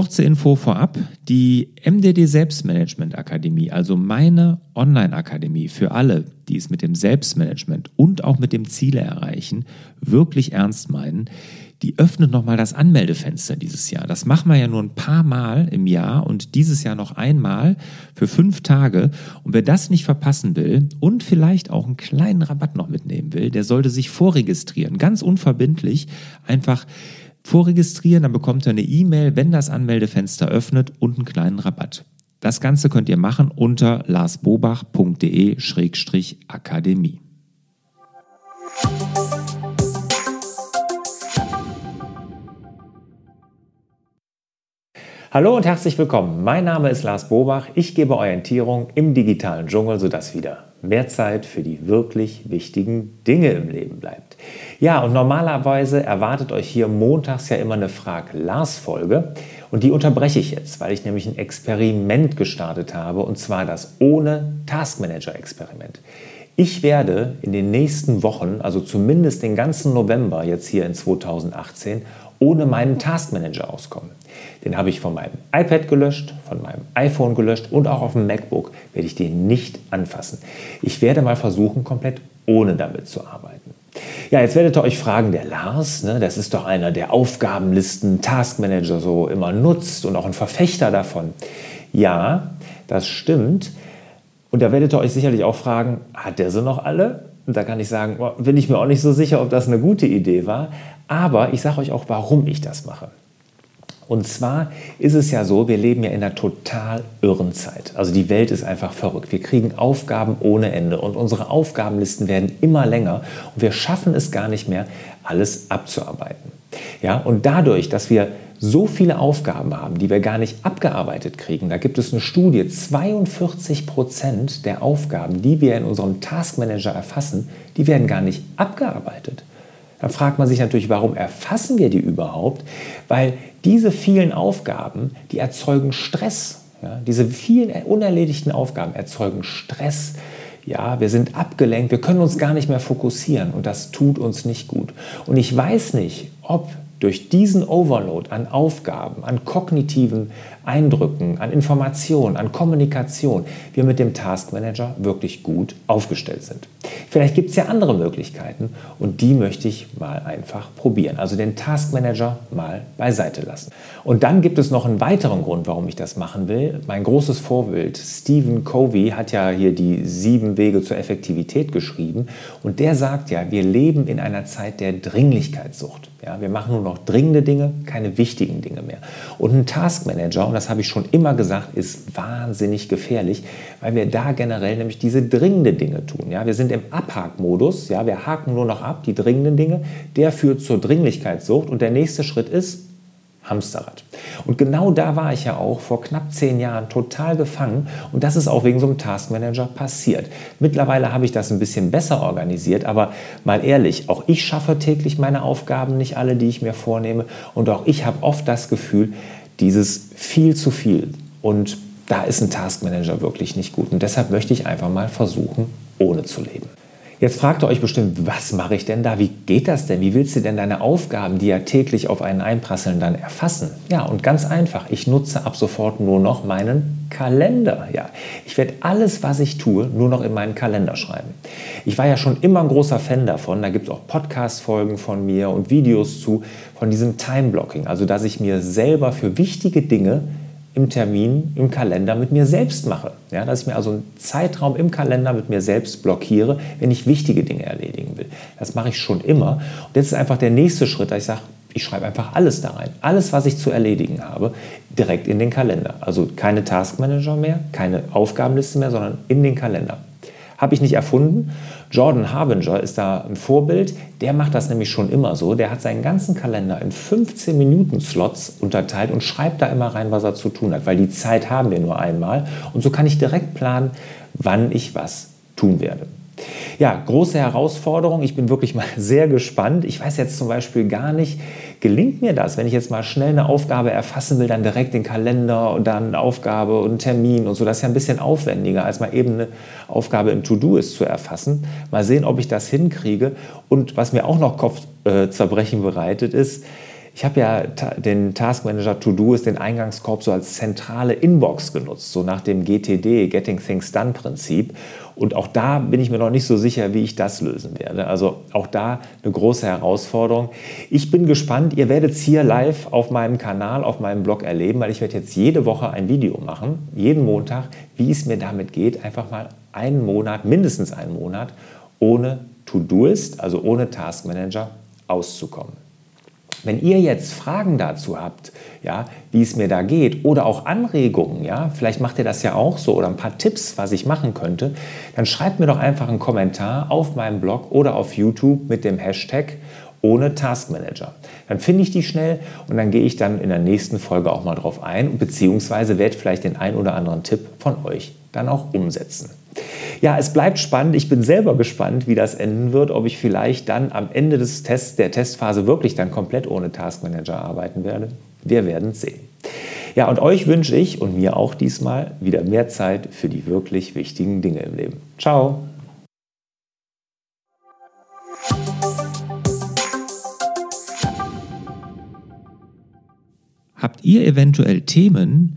Kurze Info vorab. Die MDD Selbstmanagement Akademie, also meine Online-Akademie für alle, die es mit dem Selbstmanagement und auch mit dem Ziele erreichen, wirklich ernst meinen, die öffnet nochmal das Anmeldefenster dieses Jahr. Das machen wir ja nur ein paar Mal im Jahr und dieses Jahr noch einmal für fünf Tage. Und wer das nicht verpassen will und vielleicht auch einen kleinen Rabatt noch mitnehmen will, der sollte sich vorregistrieren. Ganz unverbindlich. Einfach vorregistrieren, dann bekommt ihr eine E-Mail, wenn das Anmeldefenster öffnet und einen kleinen Rabatt. Das Ganze könnt ihr machen unter larsbobach.de-akademie. Hallo und herzlich willkommen. Mein Name ist Lars Bobach. Ich gebe Orientierung im digitalen Dschungel, sodass wieder mehr Zeit für die wirklich wichtigen Dinge im Leben bleibt. Ja, und normalerweise erwartet euch hier montags ja immer eine Frag-Lars-Folge. Und die unterbreche ich jetzt, weil ich nämlich ein Experiment gestartet habe, und zwar das ohne Taskmanager-Experiment. Ich werde in den nächsten Wochen, also zumindest den ganzen November jetzt hier in 2018, ohne meinen Taskmanager auskommen. Den habe ich von meinem iPad gelöscht, von meinem iPhone gelöscht und auch auf dem MacBook werde ich den nicht anfassen. Ich werde mal versuchen, komplett ohne damit zu arbeiten. Ja, jetzt werdet ihr euch fragen, der Lars, ne, das ist doch einer, der Aufgabenlisten, Taskmanager so immer nutzt und auch ein Verfechter davon. Ja, das stimmt. Und da werdet ihr euch sicherlich auch fragen, hat der sie noch alle? Da kann ich sagen, bin ich mir auch nicht so sicher, ob das eine gute Idee war. Aber ich sage euch auch, warum ich das mache. Und zwar ist es ja so, wir leben ja in einer total irren Zeit. Also die Welt ist einfach verrückt. Wir kriegen Aufgaben ohne Ende und unsere Aufgabenlisten werden immer länger und wir schaffen es gar nicht mehr, alles abzuarbeiten. Ja, und dadurch, dass wir so viele Aufgaben haben, die wir gar nicht abgearbeitet kriegen. Da gibt es eine Studie, 42 Prozent der Aufgaben, die wir in unserem Taskmanager erfassen, die werden gar nicht abgearbeitet. Da fragt man sich natürlich, warum erfassen wir die überhaupt? Weil diese vielen Aufgaben, die erzeugen Stress. Ja? Diese vielen unerledigten Aufgaben erzeugen Stress. Ja, wir sind abgelenkt, wir können uns gar nicht mehr fokussieren und das tut uns nicht gut. Und ich weiß nicht, ob durch diesen Overload an Aufgaben, an kognitiven Eindrücken, an Informationen, an Kommunikation wir mit dem Taskmanager wirklich gut aufgestellt sind. Vielleicht gibt es ja andere Möglichkeiten und die möchte ich mal einfach probieren. Also den Taskmanager mal beiseite lassen. Und dann gibt es noch einen weiteren Grund, warum ich das machen will. Mein großes Vorbild Stephen Covey hat ja hier die sieben Wege zur Effektivität geschrieben und der sagt ja, wir leben in einer Zeit der Dringlichkeitssucht. Ja, wir machen nur noch dringende Dinge, keine wichtigen Dinge mehr. Und ein Taskmanager, und das habe ich schon immer gesagt, ist wahnsinnig gefährlich, weil wir da generell nämlich diese dringende Dinge tun. Ja, wir sind im Abhakmodus, ja, wir haken nur noch ab, die dringenden Dinge. Der führt zur Dringlichkeitssucht und der nächste Schritt ist, Hamsterrad. Und genau da war ich ja auch vor knapp zehn Jahren total gefangen und das ist auch wegen so einem Taskmanager passiert. Mittlerweile habe ich das ein bisschen besser organisiert, aber mal ehrlich, auch ich schaffe täglich meine Aufgaben nicht alle, die ich mir vornehme und auch ich habe oft das Gefühl, dieses viel zu viel und da ist ein Taskmanager wirklich nicht gut und deshalb möchte ich einfach mal versuchen, ohne zu leben. Jetzt fragt ihr euch bestimmt, was mache ich denn da? Wie geht das denn? Wie willst du denn deine Aufgaben, die ja täglich auf einen einprasseln, dann erfassen? Ja, und ganz einfach, ich nutze ab sofort nur noch meinen Kalender. Ja, ich werde alles, was ich tue, nur noch in meinen Kalender schreiben. Ich war ja schon immer ein großer Fan davon. Da gibt es auch Podcast-Folgen von mir und Videos zu, von diesem Time-Blocking. Also, dass ich mir selber für wichtige Dinge im Termin, im Kalender mit mir selbst mache. Ja, dass ich mir also einen Zeitraum im Kalender mit mir selbst blockiere, wenn ich wichtige Dinge erledigen will. Das mache ich schon immer. Und jetzt ist einfach der nächste Schritt, dass ich sage, ich schreibe einfach alles da rein. Alles, was ich zu erledigen habe, direkt in den Kalender. Also keine Taskmanager mehr, keine Aufgabenliste mehr, sondern in den Kalender. Habe ich nicht erfunden. Jordan Harbinger ist da ein Vorbild. Der macht das nämlich schon immer so. Der hat seinen ganzen Kalender in 15 Minuten Slots unterteilt und schreibt da immer rein, was er zu tun hat, weil die Zeit haben wir nur einmal. Und so kann ich direkt planen, wann ich was tun werde. Ja, große Herausforderung. Ich bin wirklich mal sehr gespannt. Ich weiß jetzt zum Beispiel gar nicht, gelingt mir das, wenn ich jetzt mal schnell eine Aufgabe erfassen will, dann direkt den Kalender und dann eine Aufgabe und einen Termin und so. Das ist ja ein bisschen aufwendiger, als mal eben eine Aufgabe im To-Do ist zu erfassen. Mal sehen, ob ich das hinkriege. Und was mir auch noch Kopfzerbrechen bereitet, ist, Ich habe ja den Task Manager To-Do ist den Eingangskorb so als zentrale Inbox genutzt, so nach dem GTD, Getting Things Done Prinzip. Und auch da bin ich mir noch nicht so sicher, wie ich das lösen werde. Also auch da eine große Herausforderung. Ich bin gespannt. Ihr werdet es hier live auf meinem Kanal, auf meinem Blog erleben, weil ich werde jetzt jede Woche ein Video machen, jeden Montag, wie es mir damit geht. Einfach mal einen Monat, mindestens einen Monat, ohne To-Do-Ist, also ohne Task Manager, auszukommen. Wenn ihr jetzt Fragen dazu habt, ja, wie es mir da geht oder auch Anregungen, ja, vielleicht macht ihr das ja auch so oder ein paar Tipps, was ich machen könnte, dann schreibt mir doch einfach einen Kommentar auf meinem Blog oder auf YouTube mit dem Hashtag ohne Taskmanager. Dann finde ich die schnell und dann gehe ich dann in der nächsten Folge auch mal drauf ein, beziehungsweise werde vielleicht den ein oder anderen Tipp von euch dann auch umsetzen. Ja, es bleibt spannend. Ich bin selber gespannt, wie das enden wird, ob ich vielleicht dann am Ende des Tests, der Testphase wirklich dann komplett ohne Taskmanager arbeiten werde. Wir werden sehen. Ja, und euch wünsche ich und mir auch diesmal wieder mehr Zeit für die wirklich wichtigen Dinge im Leben. Ciao! Habt ihr eventuell Themen,